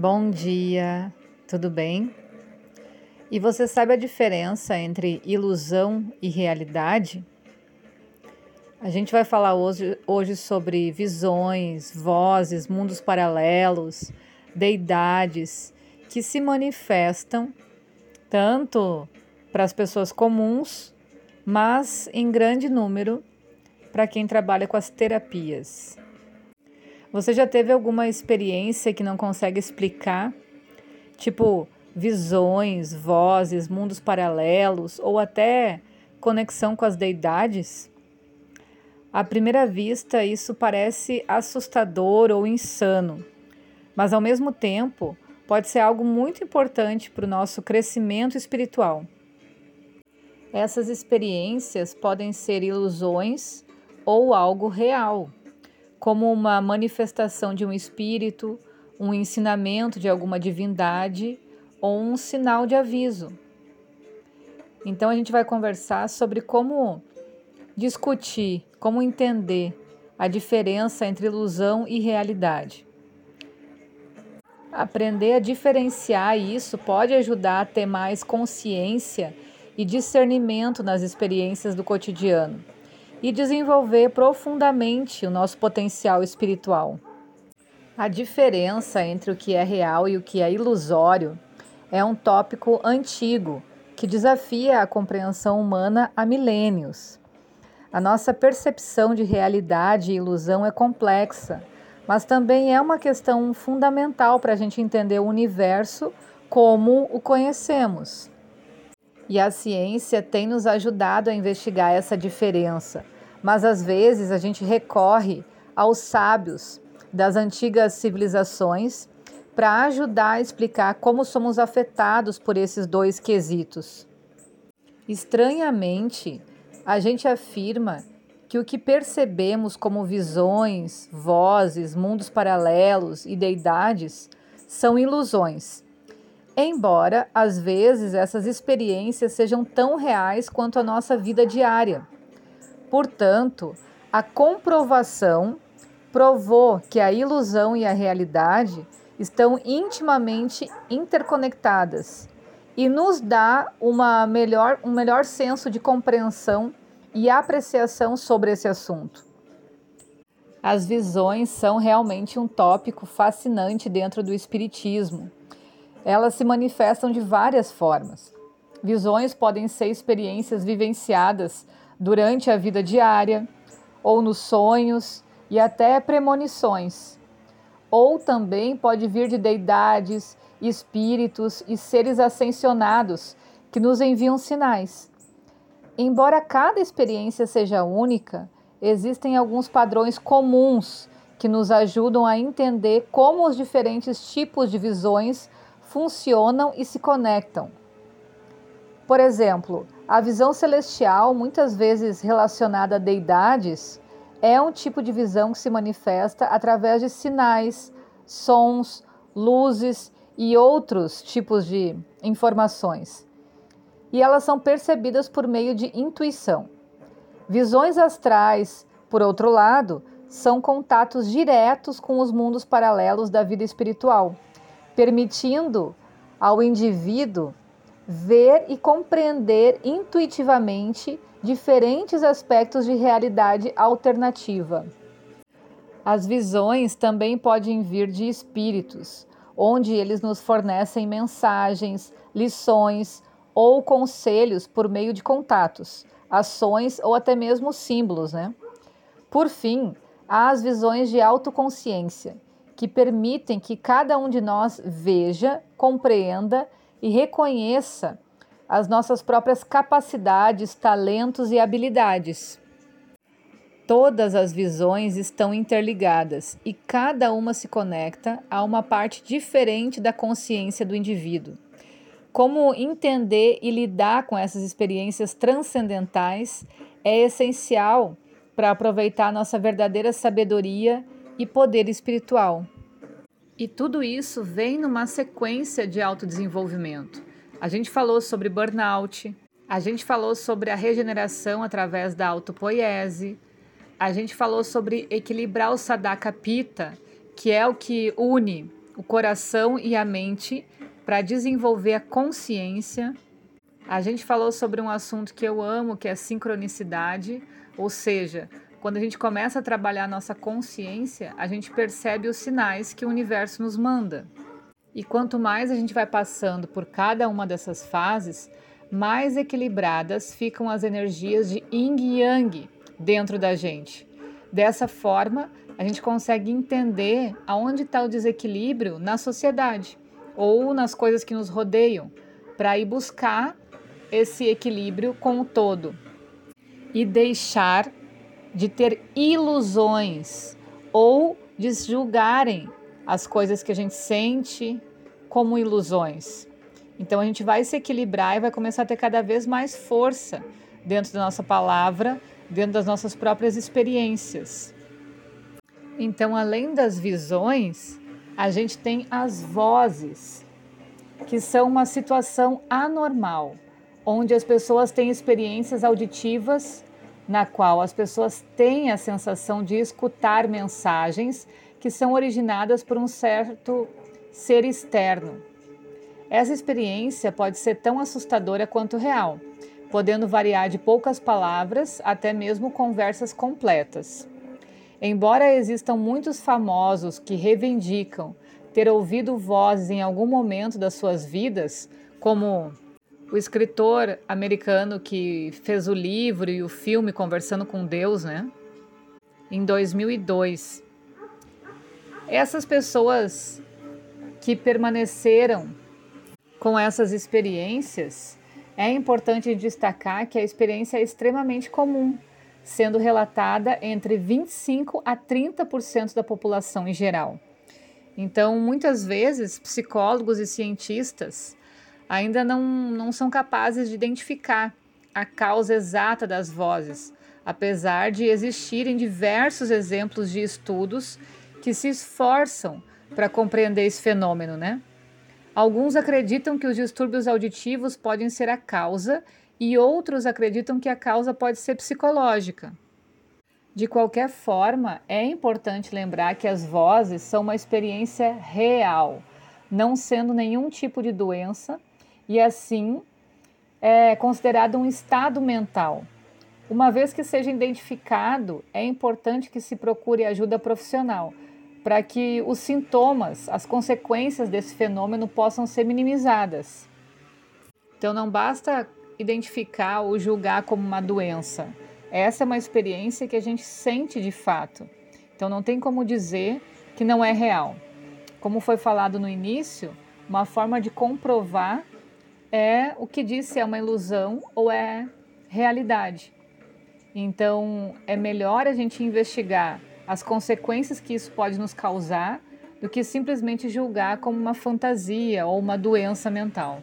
Bom dia, tudo bem? E você sabe a diferença entre ilusão e realidade? A gente vai falar hoje, hoje sobre visões, vozes, mundos paralelos, deidades que se manifestam tanto para as pessoas comuns, mas em grande número para quem trabalha com as terapias. Você já teve alguma experiência que não consegue explicar? Tipo, visões, vozes, mundos paralelos ou até conexão com as deidades? À primeira vista, isso parece assustador ou insano, mas ao mesmo tempo pode ser algo muito importante para o nosso crescimento espiritual. Essas experiências podem ser ilusões ou algo real como uma manifestação de um espírito, um ensinamento de alguma divindade ou um sinal de aviso. Então a gente vai conversar sobre como discutir, como entender a diferença entre ilusão e realidade. Aprender a diferenciar isso pode ajudar a ter mais consciência e discernimento nas experiências do cotidiano e desenvolver profundamente o nosso potencial espiritual. A diferença entre o que é real e o que é ilusório é um tópico antigo que desafia a compreensão humana há milênios. A nossa percepção de realidade e ilusão é complexa, mas também é uma questão fundamental para a gente entender o universo como o conhecemos. E a ciência tem nos ajudado a investigar essa diferença, mas às vezes a gente recorre aos sábios das antigas civilizações para ajudar a explicar como somos afetados por esses dois quesitos. Estranhamente, a gente afirma que o que percebemos como visões, vozes, mundos paralelos e deidades são ilusões embora às vezes essas experiências sejam tão reais quanto a nossa vida diária. Portanto, a comprovação provou que a ilusão e a realidade estão intimamente interconectadas e nos dá uma melhor, um melhor senso de compreensão e apreciação sobre esse assunto. As visões são realmente um tópico fascinante dentro do Espiritismo elas se manifestam de várias formas. Visões podem ser experiências vivenciadas durante a vida diária, ou nos sonhos e até premonições. Ou também pode vir de deidades, espíritos e seres ascensionados que nos enviam sinais. Embora cada experiência seja única, existem alguns padrões comuns que nos ajudam a entender como os diferentes tipos de visões funcionam e se conectam. Por exemplo, a visão celestial, muitas vezes relacionada a deidades, é um tipo de visão que se manifesta através de sinais, sons, luzes e outros tipos de informações. E elas são percebidas por meio de intuição. Visões astrais, por outro lado, são contatos diretos com os mundos paralelos da vida espiritual permitindo ao indivíduo ver e compreender intuitivamente diferentes aspectos de realidade alternativa. As visões também podem vir de espíritos, onde eles nos fornecem mensagens, lições ou conselhos por meio de contatos, ações ou até mesmo símbolos, né? Por fim, há as visões de autoconsciência, que permitem que cada um de nós veja, compreenda e reconheça as nossas próprias capacidades, talentos e habilidades. Todas as visões estão interligadas e cada uma se conecta a uma parte diferente da consciência do indivíduo. Como entender e lidar com essas experiências transcendentais é essencial para aproveitar nossa verdadeira sabedoria e poder espiritual. E tudo isso vem numa sequência de autodesenvolvimento. A gente falou sobre burnout, a gente falou sobre a regeneração através da autopoiese, a gente falou sobre equilibrar o sadaka pita, que é o que une o coração e a mente para desenvolver a consciência. A gente falou sobre um assunto que eu amo, que é sincronicidade, ou seja, quando a gente começa a trabalhar a nossa consciência, a gente percebe os sinais que o universo nos manda. E quanto mais a gente vai passando por cada uma dessas fases, mais equilibradas ficam as energias de yin e yang dentro da gente. Dessa forma, a gente consegue entender aonde está o desequilíbrio na sociedade ou nas coisas que nos rodeiam, para ir buscar esse equilíbrio com o todo e deixar de ter ilusões ou de julgarem as coisas que a gente sente como ilusões. Então a gente vai se equilibrar e vai começar a ter cada vez mais força dentro da nossa palavra, dentro das nossas próprias experiências. Então, além das visões, a gente tem as vozes, que são uma situação anormal, onde as pessoas têm experiências auditivas na qual as pessoas têm a sensação de escutar mensagens que são originadas por um certo ser externo. Essa experiência pode ser tão assustadora quanto real, podendo variar de poucas palavras até mesmo conversas completas. Embora existam muitos famosos que reivindicam ter ouvido vozes em algum momento das suas vidas, como o escritor americano que fez o livro e o filme Conversando com Deus, né? Em 2002. Essas pessoas que permaneceram com essas experiências, é importante destacar que a experiência é extremamente comum sendo relatada entre 25 a 30% da população em geral. Então, muitas vezes, psicólogos e cientistas ainda não, não são capazes de identificar a causa exata das vozes, apesar de existirem diversos exemplos de estudos que se esforçam para compreender esse fenômeno, né? Alguns acreditam que os distúrbios auditivos podem ser a causa e outros acreditam que a causa pode ser psicológica. De qualquer forma, é importante lembrar que as vozes são uma experiência real, não sendo nenhum tipo de doença e assim é considerado um estado mental. Uma vez que seja identificado, é importante que se procure ajuda profissional para que os sintomas, as consequências desse fenômeno possam ser minimizadas. Então não basta identificar ou julgar como uma doença. Essa é uma experiência que a gente sente de fato. Então não tem como dizer que não é real. Como foi falado no início, uma forma de comprovar é o que diz se é uma ilusão ou é realidade. Então é melhor a gente investigar as consequências que isso pode nos causar do que simplesmente julgar como uma fantasia ou uma doença mental.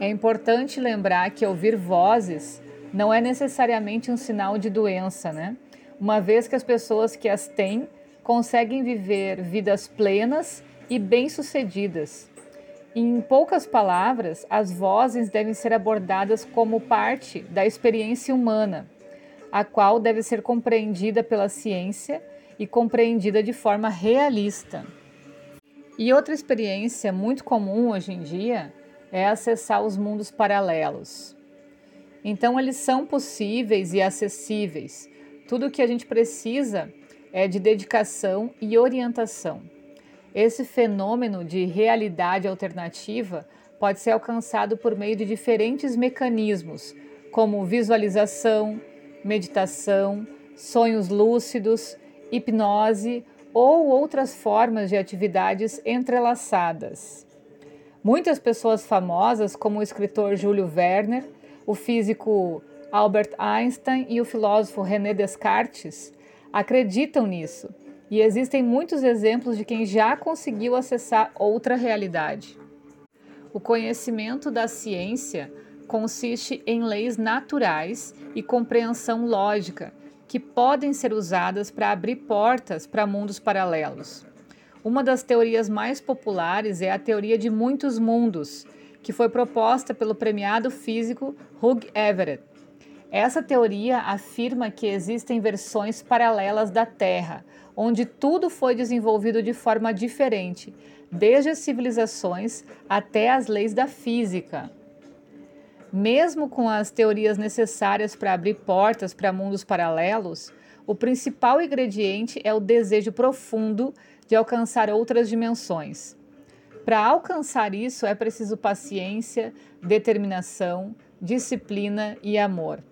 É importante lembrar que ouvir vozes não é necessariamente um sinal de doença, né? Uma vez que as pessoas que as têm conseguem viver vidas plenas e bem-sucedidas. Em poucas palavras, as vozes devem ser abordadas como parte da experiência humana, a qual deve ser compreendida pela ciência e compreendida de forma realista. E outra experiência muito comum hoje em dia é acessar os mundos paralelos. Então, eles são possíveis e acessíveis. Tudo o que a gente precisa é de dedicação e orientação. Esse fenômeno de realidade alternativa pode ser alcançado por meio de diferentes mecanismos, como visualização, meditação, sonhos lúcidos, hipnose ou outras formas de atividades entrelaçadas. Muitas pessoas famosas, como o escritor Júlio Werner, o físico Albert Einstein e o filósofo René Descartes, acreditam nisso, e existem muitos exemplos de quem já conseguiu acessar outra realidade. O conhecimento da ciência consiste em leis naturais e compreensão lógica que podem ser usadas para abrir portas para mundos paralelos. Uma das teorias mais populares é a teoria de muitos mundos, que foi proposta pelo premiado físico Hugh Everett. Essa teoria afirma que existem versões paralelas da Terra, onde tudo foi desenvolvido de forma diferente, desde as civilizações até as leis da física. Mesmo com as teorias necessárias para abrir portas para mundos paralelos, o principal ingrediente é o desejo profundo de alcançar outras dimensões. Para alcançar isso é preciso paciência, determinação, disciplina e amor.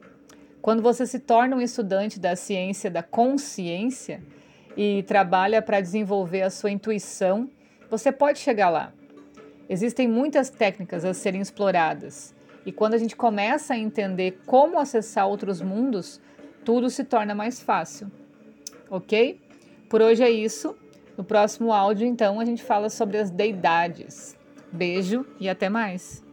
Quando você se torna um estudante da ciência da consciência e trabalha para desenvolver a sua intuição, você pode chegar lá. Existem muitas técnicas a serem exploradas, e quando a gente começa a entender como acessar outros mundos, tudo se torna mais fácil. Ok? Por hoje é isso. No próximo áudio, então, a gente fala sobre as deidades. Beijo e até mais!